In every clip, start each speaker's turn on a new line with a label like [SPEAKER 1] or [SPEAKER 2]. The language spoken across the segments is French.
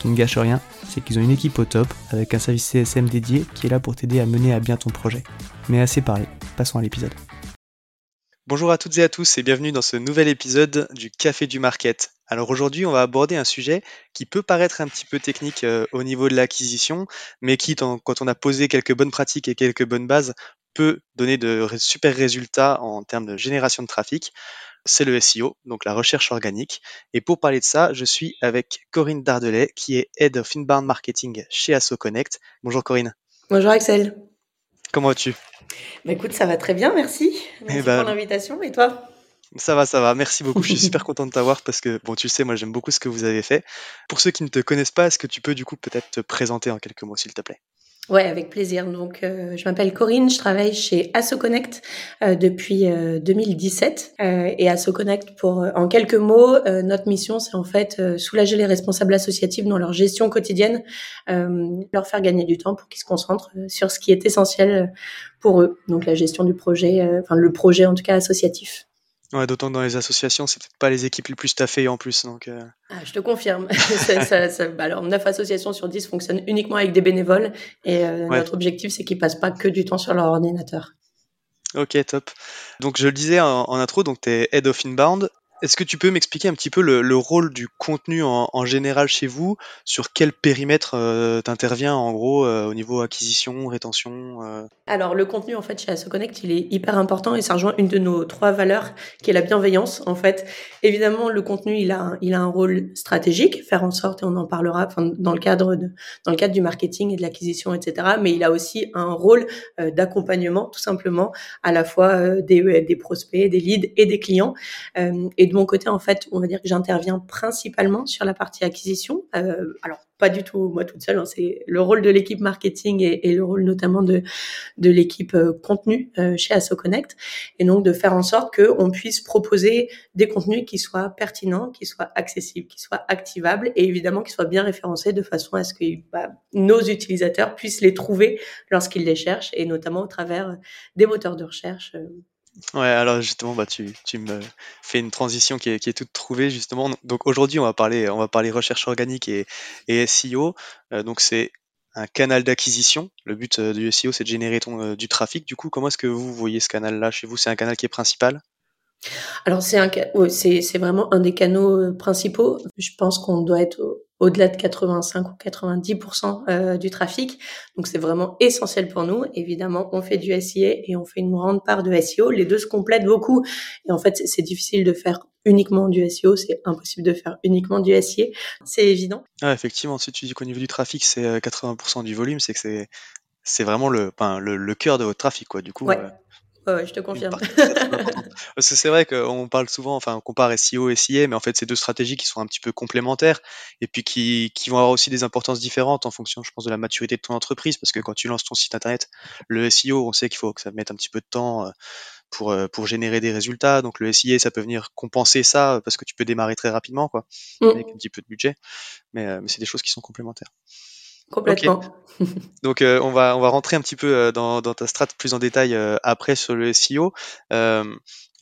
[SPEAKER 1] Qui ne gâche rien, c'est qu'ils ont une équipe au top avec un service CSM dédié qui est là pour t'aider à mener à bien ton projet. Mais assez parlé, passons à l'épisode.
[SPEAKER 2] Bonjour à toutes et à tous et bienvenue dans ce nouvel épisode du Café du Market. Alors aujourd'hui, on va aborder un sujet qui peut paraître un petit peu technique euh, au niveau de l'acquisition, mais qui, quand on a posé quelques bonnes pratiques et quelques bonnes bases, peut donner de super résultats en termes de génération de trafic. C'est le SEO, donc la recherche organique. Et pour parler de ça, je suis avec Corinne Dardelet, qui est Head of Inbound Marketing chez Asso Connect. Bonjour Corinne.
[SPEAKER 3] Bonjour Axel.
[SPEAKER 2] Comment vas-tu?
[SPEAKER 3] Bah écoute, ça va très bien, merci. Merci eh ben, pour l'invitation. Et toi?
[SPEAKER 2] Ça va, ça va. Merci beaucoup. Je suis super content de t'avoir parce que, bon, tu le sais, moi j'aime beaucoup ce que vous avez fait. Pour ceux qui ne te connaissent pas, est-ce que tu peux du coup peut-être te présenter en quelques mots, s'il te plaît?
[SPEAKER 3] Ouais, avec plaisir. Donc, euh, je m'appelle Corinne, je travaille chez AssoConnect euh, depuis 2017. Euh, et AssoConnect, pour en quelques mots, notre mission, c'est en fait soulager les responsables associatifs dans leur gestion quotidienne, leur faire gagner du temps pour qu'ils se concentrent sur ce qui est essentiel pour eux. Donc, la gestion du projet, enfin le projet en tout cas associatif.
[SPEAKER 2] Ouais, d'autant que dans les associations, c'est peut-être pas les équipes les plus staffées en plus. Donc, euh.
[SPEAKER 3] ah, je te confirme. ça, ça, bah alors, 9 associations sur 10 fonctionnent uniquement avec des bénévoles. Et euh, notre objectif, c'est qu'ils passent pas que du temps sur leur ordinateur.
[SPEAKER 2] Ok, top. Donc, je le disais en, en intro, donc tu es Head of Inbound. Est-ce que tu peux m'expliquer un petit peu le, rôle du contenu en, général chez vous? Sur quel périmètre euh, t'interviens en gros euh, au niveau acquisition, rétention euh?
[SPEAKER 3] Alors le contenu en fait chez AssoConnect il est hyper important et ça rejoint une de nos trois valeurs qui est la bienveillance en fait. Évidemment le contenu il a il a un rôle stratégique, faire en sorte et on en parlera dans le cadre dans le cadre du marketing et de l'acquisition etc. Mais il a aussi un rôle d'accompagnement tout simplement à la fois des, des prospects, des leads et des clients et de mon côté, en fait, on va dire que j'interviens principalement sur la partie acquisition. Euh, alors, pas du tout moi toute seule, hein, c'est le rôle de l'équipe marketing et, le rôle notamment de, de l'équipe euh, contenu euh, chez AssoConnect. Et donc, de faire en sorte qu'on puisse proposer des contenus qui soient pertinents, qui soient accessibles, qui soient activables et évidemment qui soient bien référencés de façon à ce que bah, nos utilisateurs puissent les trouver lorsqu'ils les cherchent et notamment au travers des moteurs de recherche
[SPEAKER 2] Ouais, alors justement, bah, tu, tu me fais une transition qui est, toute trouvée, justement. Donc aujourd'hui, on va parler, on va parler recherche organique et, SEO. Euh, donc c'est un canal d'acquisition. Le but euh, du SEO, c'est de générer euh, du trafic. Du coup, comment est-ce que vous voyez ce canal-là chez vous? C'est un canal qui est principal?
[SPEAKER 3] Alors c'est un, c'est vraiment un des canaux principaux. Je pense qu'on doit être au-delà de 85 ou 90% euh, du trafic. Donc c'est vraiment essentiel pour nous. Évidemment, on fait du SIA et on fait une grande part de SEO. Les deux se complètent beaucoup. Et en fait, c'est difficile de faire uniquement du SEO, c'est impossible de faire uniquement du SIA. C'est évident.
[SPEAKER 2] Ah, effectivement, si tu dis qu'au niveau du trafic, c'est 80% euh, du volume, c'est que c'est c'est vraiment le, enfin, le, le, cœur de votre trafic, quoi. Du coup,
[SPEAKER 3] ouais. Euh, Ouais, je te confirme.
[SPEAKER 2] Parce que c'est vrai qu'on parle souvent, enfin, on compare SEO et SIA, mais en fait, c'est deux stratégies qui sont un petit peu complémentaires et puis qui, qui vont avoir aussi des importances différentes en fonction, je pense, de la maturité de ton entreprise. Parce que quand tu lances ton site internet, le SEO, on sait qu'il faut que ça mette un petit peu de temps euh, pour, euh, pour générer des résultats. Donc, le SIA, ça peut venir compenser ça parce que tu peux démarrer très rapidement, quoi, mmh. avec un petit peu de budget. Mais, euh, mais c'est des choses qui sont complémentaires.
[SPEAKER 3] Complètement.
[SPEAKER 2] Donc on va on va rentrer un petit peu dans, dans ta strat plus en détail après sur le SEO.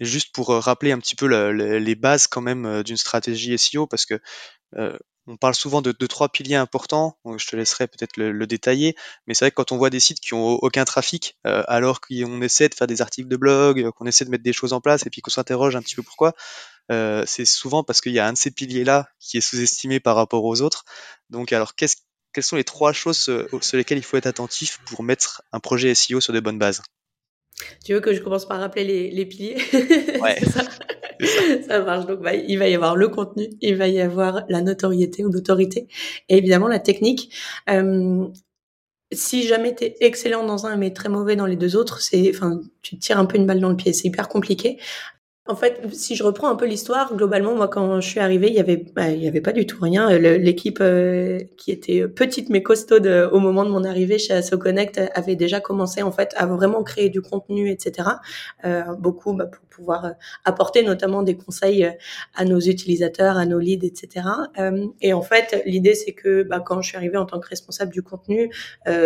[SPEAKER 2] juste pour rappeler un petit peu les bases quand même d'une stratégie SEO parce que on parle souvent de, trois piliers importants, je te laisserai peut-être le, détailler, mais c'est vrai que quand on voit des sites qui ont aucun trafic, euh, alors qu'on essaie de faire des articles de blog, euh, qu'on essaie de mettre des choses en place et puis qu'on s'interroge un petit peu pourquoi, euh, c'est souvent parce qu'il y a un de ces piliers-là qui est sous-estimé par rapport aux autres. Donc alors quelles sont les trois choses sur lesquelles il faut être attentif pour mettre un projet SEO sur de bonnes bases?
[SPEAKER 3] Tu veux que je commence par rappeler les, piliers?
[SPEAKER 2] Ouais.
[SPEAKER 3] ça marche. Donc, bah, il va y avoir le contenu, il va y avoir la notoriété ou l'autorité, et évidemment la technique. Euh, si jamais tu es excellent dans un mais très mauvais dans les deux autres, c'est, enfin, tu te tires un peu une balle dans le pied. C'est hyper compliqué. En fait, si je reprends un peu l'histoire, globalement, moi, quand je suis arrivée, il y avait, bah, il y avait pas du tout rien. L'équipe euh, qui était petite mais costaude euh, au moment de mon arrivée chez AssoConnect avait déjà commencé en fait à vraiment créer du contenu, etc. Euh, beaucoup bah, pour pouvoir euh, apporter notamment des conseils à nos utilisateurs, à nos leads, etc. et en fait, l'idée c'est que bah, quand je suis arrivée en tant que responsable du contenu,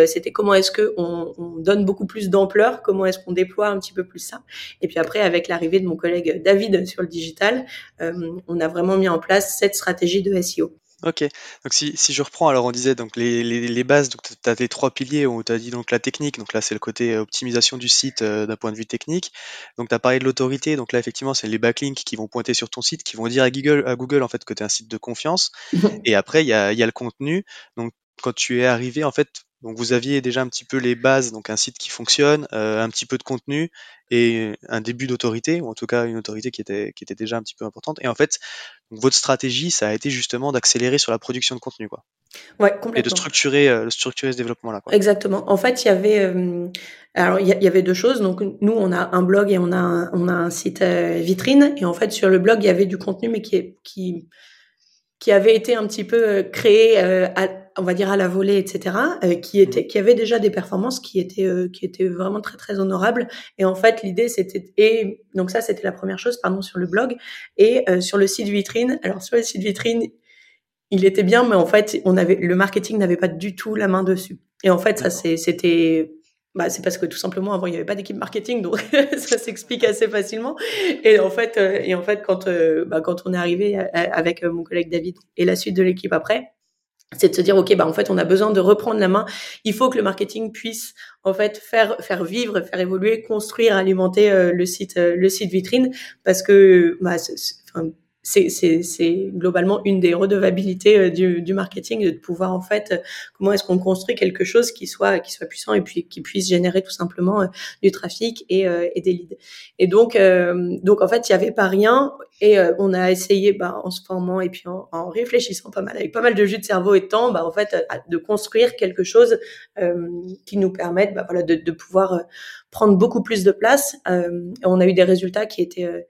[SPEAKER 3] c'était comment est-ce que on, on donne beaucoup plus d'ampleur, comment est-ce qu'on déploie un petit peu plus ça. Et puis après, avec l'arrivée de mon collègue David sur le digital, euh, on a vraiment mis en place cette stratégie de SEO.
[SPEAKER 2] Ok, donc si, je reprends, alors on disait donc les, bases, donc tu as tes trois piliers où tu as dit donc la technique, donc là c'est le côté optimisation du site euh, d'un point de vue technique. Donc tu as parlé de l'autorité, donc là effectivement c'est les backlinks qui vont pointer sur ton site, qui vont dire à Google, à Google en fait que tu es un site de confiance. Et après il y a, y a le contenu. Donc quand tu es arrivé en fait donc vous aviez déjà un petit peu les bases, donc un site qui fonctionne, euh, un petit peu de contenu et un début d'autorité, ou en tout cas une autorité qui était, qui était déjà un petit peu importante. Et en fait, votre stratégie, ça a été justement d'accélérer sur la production de contenu, quoi.
[SPEAKER 3] Ouais, complètement.
[SPEAKER 2] Et de structurer, euh, structurer ce développement-là.
[SPEAKER 3] Exactement. En fait, il y avait, euh, alors il y, avait deux choses. Donc nous, on a un blog et on a un, on a un site vitrine. Et en fait, sur le blog, il y avait du contenu, mais qui, qui, qui avait été un petit peu créé à on va dire à la volée, etc., euh, qui était, qui avait déjà des performances qui étaient, euh, qui étaient vraiment très très honorables. Et en fait, l'idée c'était, et donc ça c'était la première chose, pardon, sur le blog et euh, sur le site vitrine. Alors sur le site vitrine, il était bien, mais en fait, on avait le marketing n'avait pas du tout la main dessus. Et en fait, ça c'était bah, c'est parce que tout simplement avant il n'y avait pas d'équipe marketing donc ça s'explique assez facilement et en fait et en fait quand bah, quand on est arrivé avec mon collègue David et la suite de l'équipe après c'est de se dire ok bah en fait on a besoin de reprendre la main. Il faut que le marketing puisse en fait faire faire vivre faire évoluer construire alimenter euh, le site euh, le site vitrine. Parce que bah, c'est globalement une des redevabilités euh, du, du, marketing de pouvoir en fait euh, comment est-ce qu'on construit quelque chose qui soit qui soit puissant et puis qui puisse générer tout simplement euh, du trafic et, et des leads. Et donc donc en fait il y avait pas rien et on a essayé bah, en se formant et puis en, réfléchissant pas mal avec pas mal de jus de cerveau et de temps bah en fait de construire quelque chose qui nous permette bah, voilà de, de pouvoir prendre beaucoup plus de place on a eu des résultats qui étaient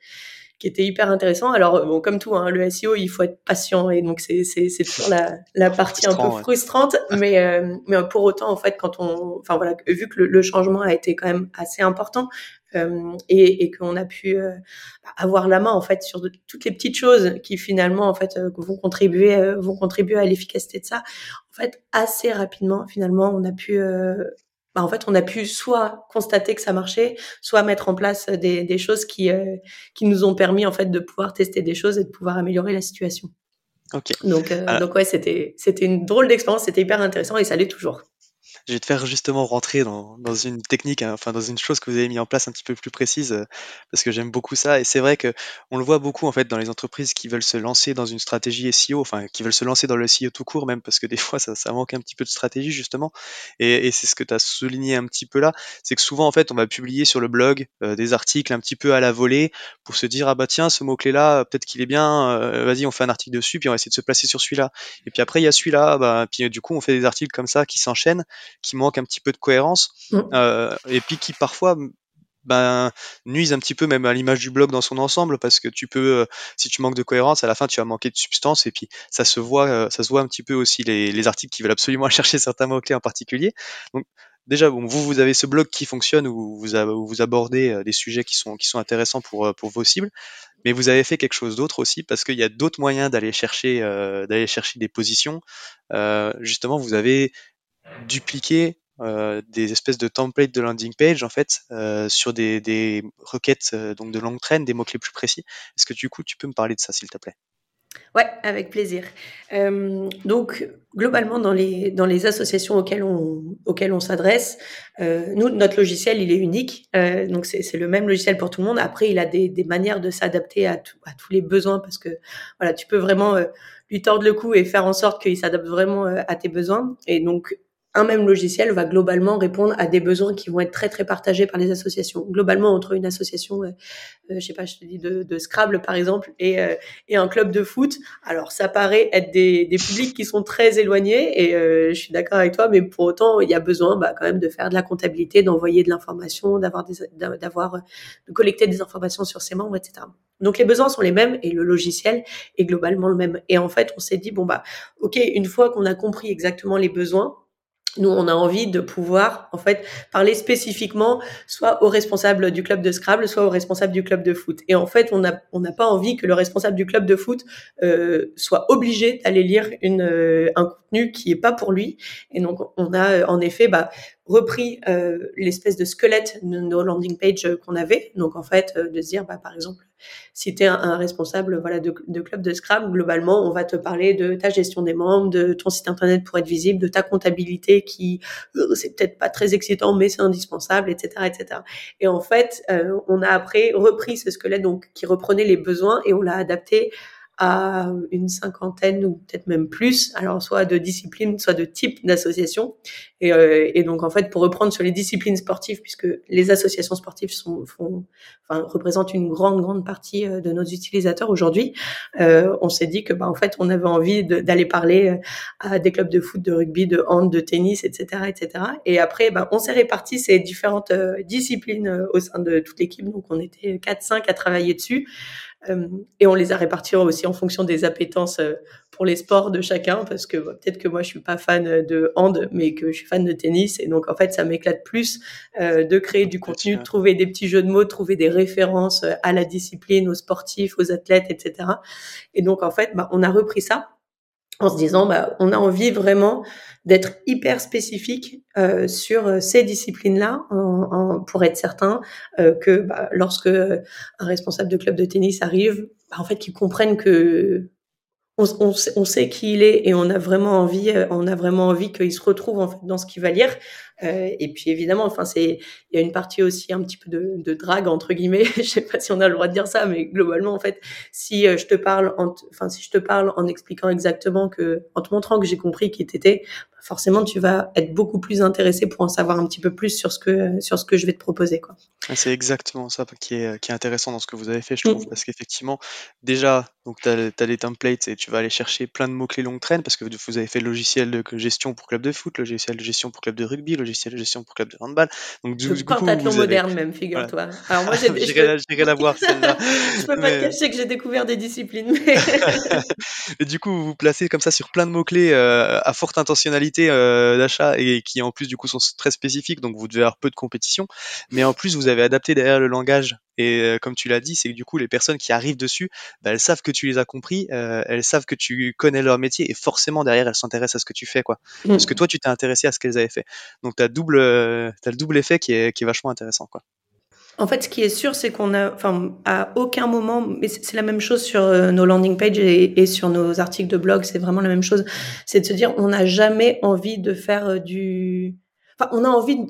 [SPEAKER 3] qui était hyper intéressant. Alors, bon, comme tout, hein, le SEO, il faut être patient et donc c'est, c'est, c'est toujours la, la partie un peu frustrante. Mais, euh, mais pour autant, en fait, quand on, enfin voilà, vu que le, changement a été quand même assez important euh, et, et qu'on a pu euh, avoir la main en fait sur toutes les petites choses qui finalement en fait vont contribuer, vont contribuer à l'efficacité de ça. En fait, assez rapidement, finalement, on a pu bah, en fait, on a pu soit constater que ça marchait, soit mettre en place des, des choses qui, euh, qui nous ont permis en fait de pouvoir tester des choses et de pouvoir améliorer la situation.
[SPEAKER 2] Ok.
[SPEAKER 3] Donc, euh, donc ouais, c'était c'était une drôle d'expérience, c'était hyper intéressant et ça l'est toujours
[SPEAKER 2] je vais te faire justement rentrer dans, dans une technique, hein, enfin dans une chose que vous avez mis en place un petit peu plus précise, euh, parce que j'aime beaucoup ça. Et c'est vrai que on le voit beaucoup en fait dans les entreprises qui veulent se lancer dans une stratégie SEO, enfin qui veulent se lancer dans le SEO tout court même, parce que des fois ça, ça manque un petit peu de stratégie justement. Et, c'est ce que tu as souligné un petit peu là, c'est que souvent en fait on va publier sur le blog euh, des articles un petit peu à la volée pour se dire ah bah tiens ce mot clé là peut-être qu'il est bien, euh, vas-y on fait un article dessus puis on va essayer de se placer sur celui-là. Et puis après il y a celui-là, bah puis du coup on fait des articles comme ça qui s'enchaînent qui manquent un petit peu de cohérence mm. euh, et puis qui parfois ben, nuisent un petit peu même à l'image du blog dans son ensemble parce que tu peux, euh, si tu manques de cohérence, à la fin tu vas manquer de substance et puis ça se voit, euh, ça se voit un petit peu aussi les, les articles qui veulent absolument chercher certains mots clés en particulier. Donc déjà bon, vous vous avez ce blog qui fonctionne où vous, où vous abordez des sujets qui sont qui sont intéressants pour pour vos cibles, mais vous avez fait quelque chose d'autre aussi parce qu'il y a d'autres moyens d'aller chercher d'aller chercher des positions. justement, vous avez dupliquer des espèces de templates de landing page en fait sur des, requêtes donc de longue traîne, des mots-clés plus précis. Est-ce que du coup tu peux me parler de ça s'il te plaît?
[SPEAKER 3] Ouais, avec plaisir. Euh, donc, globalement, dans les, dans les associations auxquelles on, auxquelles on s'adresse, euh, nous, notre logiciel, il est unique. Euh, donc, c'est le même logiciel pour tout le monde. Après, il a des, manières de s'adapter à, à tous les besoins parce que, voilà, tu peux vraiment euh, lui tordre le cou et faire en sorte qu'il s'adapte vraiment euh, à tes besoins. Et donc, un même logiciel va globalement répondre à des besoins qui vont être très très partagés par les associations. Globalement, entre une association, euh, euh, je sais pas, je te dis de, de Scrabble par exemple, et, euh, et, un club de foot, alors ça paraît être des, des publics qui sont très éloignés, et euh, je suis d'accord avec toi, mais pour autant, il y a besoin bah, quand même de faire de la comptabilité, d'envoyer de l'information, d'avoir d'avoir, de collecter des informations sur ses membres, etc. Donc les besoins sont les mêmes et le logiciel est globalement le même. Et en fait, on s'est dit bon bah ok, une fois qu'on a compris exactement les besoins, nous, on a envie de pouvoir, en fait, parler spécifiquement soit au responsable du club de Scrabble, soit au responsable du club de foot. Et en fait, on n'a on n'a pas envie que le responsable du club de foot euh, soit obligé d'aller lire une, euh, un contenu qui est pas pour lui. Et donc, on a en effet bah, repris euh, l'espèce de squelette de nos landing pages qu'on avait. Donc, en fait, euh, de se dire, bah, par exemple, si tu es un, responsable voilà, de, de, club de Scrabble, globalement, on va te parler de ta gestion des membres, de ton site internet pour être visible, de ta comptabilité qui, euh, c'est peut-être pas très excitant, mais c'est indispensable, etc., etc. Et en fait, euh, on a après repris ce squelette donc qui reprenait les besoins et on l'a adapté à une cinquantaine ou peut-être même plus, alors soit de disciplines, soit de types d'associations. Et, euh, et, donc en fait, pour reprendre sur les disciplines sportives, puisque les associations sportives sont, font, enfin, représentent une grande grande partie euh, de nos utilisateurs aujourd'hui, euh, on s'est dit que bah en fait, on avait envie d'aller parler euh, à des clubs de foot, de rugby, de hand, de tennis, etc., etc. Et après, bah, on s'est réparti ces différentes euh, disciplines au sein de toute l'équipe. Donc on était 4-5 à travailler dessus. Euh, et on les a répartis aussi en fonction des appétences euh, pour les sports de chacun, parce que bah, peut-être que moi je suis pas fan de hand, mais que je suis fan de tennis, et donc en fait ça m'éclate plus euh, de créer du contenu, de trouver des petits jeux de mots, de trouver des références à la discipline, aux sportifs, aux athlètes, etc. Et donc en fait, bah, on a repris ça en se disant, bah, on a envie vraiment d'être hyper spécifique euh, sur euh, ces disciplines-là, pour être certain euh, que bah, lorsque un responsable de club de tennis arrive, bah, en fait, qu'ils comprennent que on, on, on, sait qui il est et on a vraiment envie, on a vraiment envie qu'il se retrouve en fait dans ce qu'il va lire. Euh, et puis évidemment, enfin c'est, il y a une partie aussi un petit peu de, de drague entre guillemets. je sais pas si on a le droit de dire ça, mais globalement en fait, si je te parle, enfin si je te parle en expliquant exactement que, en te montrant que j'ai compris qui t'étais, forcément tu vas être beaucoup plus intéressé pour en savoir un petit peu plus sur ce que sur ce que je vais te proposer quoi.
[SPEAKER 2] C'est exactement ça qui est, qui est intéressant dans ce que vous avez fait, je trouve, mmh. parce qu'effectivement, déjà, donc tu as, as, les templates et tu vas aller chercher plein de mots-clés longue traîne, parce que vous avez fait le logiciel de gestion pour club de foot, le logiciel de gestion pour club de rugby, le logiciel de gestion pour club de handball.
[SPEAKER 3] Donc, du, du coup, vous moderne même, figure-toi. Voilà. Alors moi,
[SPEAKER 2] j'ai la voir celle-là.
[SPEAKER 3] je peux pas te cacher que j'ai découvert des disciplines. Mais...
[SPEAKER 2] et du coup, vous vous placez comme ça sur plein de mots-clés euh, à forte intentionnalité euh, d'achat et qui en plus du coup sont très spécifiques, donc vous devez avoir peu de compétition. Mais en plus, vous avez adapté derrière le langage et euh, comme tu l'as dit, c'est que du coup, les personnes qui arrivent dessus, bah, elles savent que tu les as compris, euh, elles savent que tu connais leur métier et forcément derrière, elles s'intéressent à ce que tu fais, quoi. Mmh. Parce que toi, tu t'es intéressé à ce qu'elles avaient fait. Donc, tu as, double, as le double effet qui est, qui est vachement intéressant, quoi.
[SPEAKER 3] En fait, ce qui est sûr, c'est qu'on a, enfin, à aucun moment, mais c'est la même chose sur euh, nos landing pages et, sur nos articles de blog, c'est vraiment la même chose. C'est de se dire, on n'a jamais envie de faire euh, du, enfin, on a envie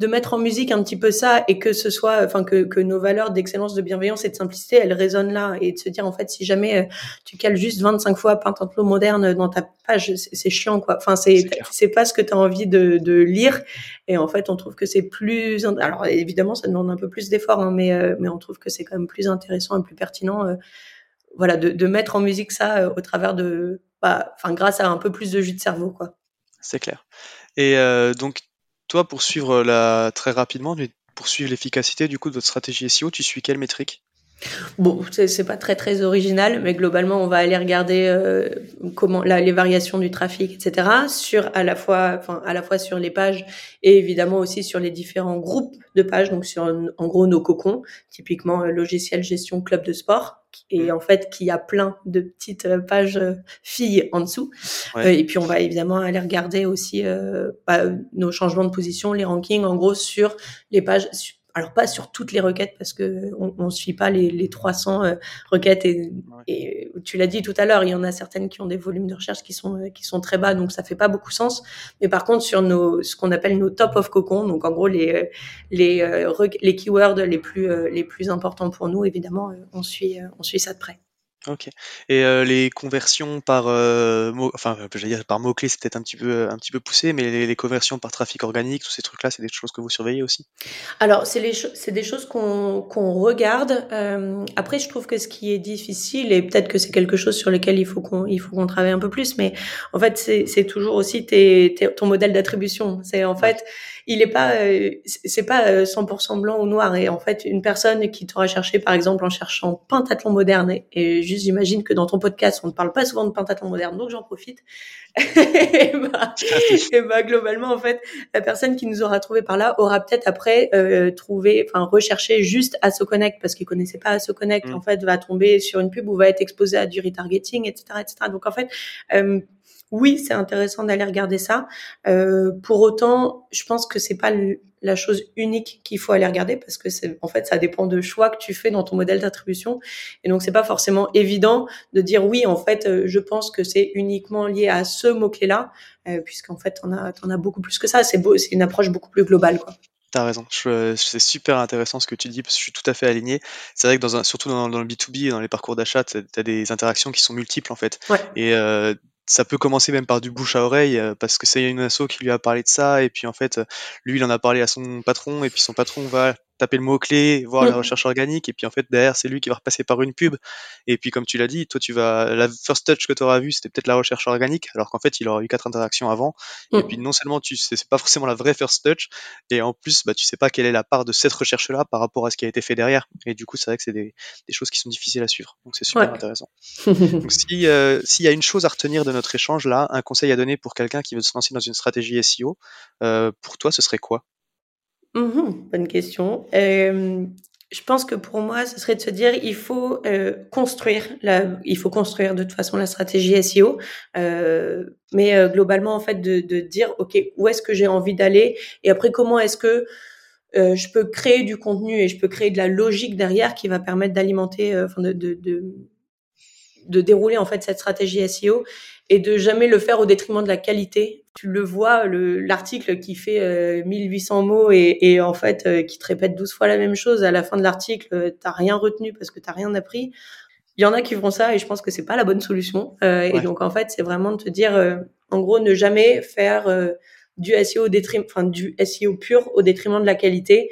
[SPEAKER 3] de, mettre en musique un petit peu ça et que ce soit, enfin que, que nos valeurs d'excellence, de bienveillance et de simplicité, elles résonnent là et de se dire en fait si jamais euh, tu cales juste 25 fois Pintantlo moderne dans ta page, c'est chiant quoi. Enfin c'est c'est pas ce que tu as envie de, de lire et en fait on trouve que c'est plus alors évidemment ça demande un peu plus d'efforts hein, mais euh, mais on trouve que c'est quand même plus intéressant et plus pertinent euh, voilà de, de mettre en musique ça au travers de bah, enfin grâce à un peu plus de jus de cerveau quoi.
[SPEAKER 2] C'est clair. Et donc toi, pour suivre la très rapidement, pour suivre l'efficacité du coup de votre stratégie SEO, tu suis quelle métrique?
[SPEAKER 3] Bon, c'est pas très très original, mais globalement, on va aller regarder euh, comment là, les variations du trafic, etc. Sur à la fois, enfin à la fois sur les pages et évidemment aussi sur les différents groupes de pages. Donc sur en gros nos cocons, typiquement euh, logiciel gestion club de sport, et mm. en fait qui a plein de petites euh, pages filles en dessous. et puis on va évidemment aller regarder aussi bah, nos changements de position, les rankings, en gros sur les pages alors pas sur toutes les requêtes parce que on, on suit pas les, les 300 euh, requêtes et, et, tu l'as dit tout à l'heure, il y en a certaines qui ont des volumes de recherche qui sont qui sont très bas, donc ça fait pas beaucoup sens. Mais par contre sur nos ce qu'on appelle nos top of cocon, donc en gros les les euh, les keywords les plus euh, les plus importants pour nous, évidemment, on suit on suit ça de près.
[SPEAKER 2] OK et euh, les conversions par, euh, mot enfin, j'allais dire par mots-clés, c'est peut-être un petit peu, un petit peu poussé, mais les les conversions par trafic organique, tous ces trucs-là, c'est des choses que vous surveillez aussi?
[SPEAKER 3] Alors c'est les c'est des choses qu'on qu'on regarde, euh, après je trouve que ce qui est difficile et peut-être que c'est quelque chose sur lequel il faut qu'on il faut qu'on travaille un peu plus, mais en fait c'est c'est toujours aussi tes tes ton modèle d'attribution. C'est en fait il est pas, euh, c'est pas 100% euh, blanc ou noir. Et en fait, une personne qui t'aura cherché, par exemple, en cherchant pentathlon moderne, et juste j'imagine que dans ton podcast, on ne parle pas souvent de pentathlon moderne, donc j'en profite. et, bah, et bah, globalement, en fait, la personne qui nous aura trouvé par là aura peut-être après euh, trouvé, enfin recherché juste AssoConnect parce qu'il connaissait pas AssoConnect. Mm. En fait, va tomber sur une pub ou va être exposé à du retargeting, etc., etc. Donc en fait, euh, oui, c'est intéressant d'aller regarder ça. Euh, pour autant, je pense que c'est pas la chose unique qu'il faut aller regarder parce que c'est en fait ça dépend de choix que tu fais dans ton modèle d'attribution et donc c'est pas forcément évident de dire oui en fait euh, je pense que c'est uniquement lié à ce mot clé là euh, puisqu'en fait on a on a beaucoup plus que ça c'est beau c'est une approche beaucoup plus globale quoi.
[SPEAKER 2] T'as raison, c'est super intéressant ce que tu dis parce que je suis tout à fait aligné. C'est vrai que dans un, surtout dans, dans le B2B, dans les parcours d'achat, tu as des interactions qui sont multiples en fait.
[SPEAKER 3] Ouais.
[SPEAKER 2] Et euh, ça peut commencer même par du bouche à oreille euh, parce que c'est une asso qui lui a parlé de ça et puis en fait lui il en a parlé à son patron et puis son patron va taper le mot-clé, voir la mm. recherche organique, et puis en fait, derrière, c'est lui qui va repasser par une pub. Et puis, comme tu l'as dit, toi, tu vas, la first touch que tu auras vu, c'était peut-être la recherche organique, alors qu'en fait, il aura eu quatre interactions avant. Et mm. puis, non seulement tu sais, c'est pas forcément la vraie first touch, et en plus, bah, tu sais pas quelle est la part de cette recherche-là par rapport à ce qui a été fait derrière. Et du coup, c'est vrai que c'est des, des, choses qui sont difficiles à suivre. Donc, c'est super intéressant. Donc, si, euh, s'il y a une chose à retenir de notre échange là, un conseil à donner pour quelqu'un qui veut se lancer dans une stratégie SEO, euh, pour toi, ce serait quoi?
[SPEAKER 3] Mmh bonne question. Je pense que pour moi, ce serait de se dire, il faut euh, construire, la, il faut construire de toute façon la stratégie SEO, euh, mais globalement en fait de, de dire, ok, où est-ce que j'ai envie d'aller, et après comment est-ce que je peux créer du contenu et je peux créer de la logique derrière qui va permettre d'alimenter, enfin de, de, de, de dérouler en fait cette stratégie SEO et de jamais le faire au détriment de la qualité. Tu le vois, l'article qui fait euh, 1800 mots et, et en fait euh, qui te répète 12 fois la même chose, à la fin de l'article, euh, t'as rien retenu parce que t'as rien appris. Il y en a qui font ça et je pense que c'est pas la bonne solution. Euh, et donc en fait, c'est vraiment de te dire, en gros, ne jamais faire du SEO au détriment, enfin du SEO pur au détriment de la qualité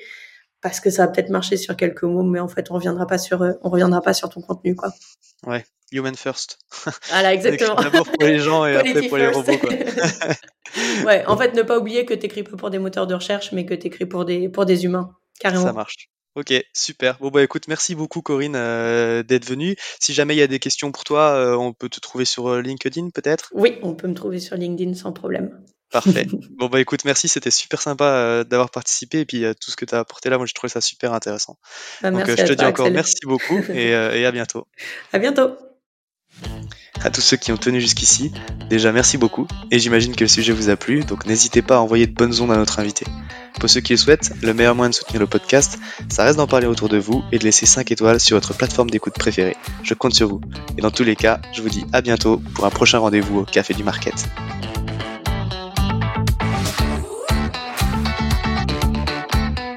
[SPEAKER 3] parce que ça va peut-être marcher sur quelques mots, mais en fait, on reviendra pas sur, on reviendra pas sur ton contenu, quoi.
[SPEAKER 2] Ouais, human first.
[SPEAKER 3] Voilà, exactement.
[SPEAKER 2] D'abord pour les gens et après pour les robots. Quoi.
[SPEAKER 3] ouais, en fait, ne pas oublier que tu écris pas pour des moteurs de recherche, mais que tu écris pour des, pour des humains, carrément.
[SPEAKER 2] Ça marche. Ok, super. Bon bah écoute, merci beaucoup Corinne euh, d'être venue. Si jamais il y a des questions pour toi, euh, on peut te trouver sur euh, LinkedIn peut-être?
[SPEAKER 3] Oui, on peut me trouver sur LinkedIn sans problème.
[SPEAKER 2] Parfait. bon bah écoute, merci, c'était super sympa euh, d'avoir participé et puis euh, tout ce que tu as apporté là, moi je trouvé ça super intéressant.
[SPEAKER 3] Bah,
[SPEAKER 2] Donc
[SPEAKER 3] je
[SPEAKER 2] te
[SPEAKER 3] toi,
[SPEAKER 2] dis encore
[SPEAKER 3] Axel.
[SPEAKER 2] merci beaucoup et, et à bientôt.
[SPEAKER 3] À bientôt.
[SPEAKER 2] À tous ceux qui ont tenu jusqu'ici, déjà merci beaucoup, et j'imagine que le sujet vous a plu, donc n'hésitez pas à envoyer de bonnes ondes à notre invité. Pour ceux qui le souhaitent, le meilleur moyen de soutenir le podcast, ça reste d'en parler autour de vous et de laisser 5 étoiles sur votre plateforme d'écoute préférée. Je compte sur vous. Et dans tous les cas, je vous dis à bientôt pour un prochain rendez-vous au Café du Market.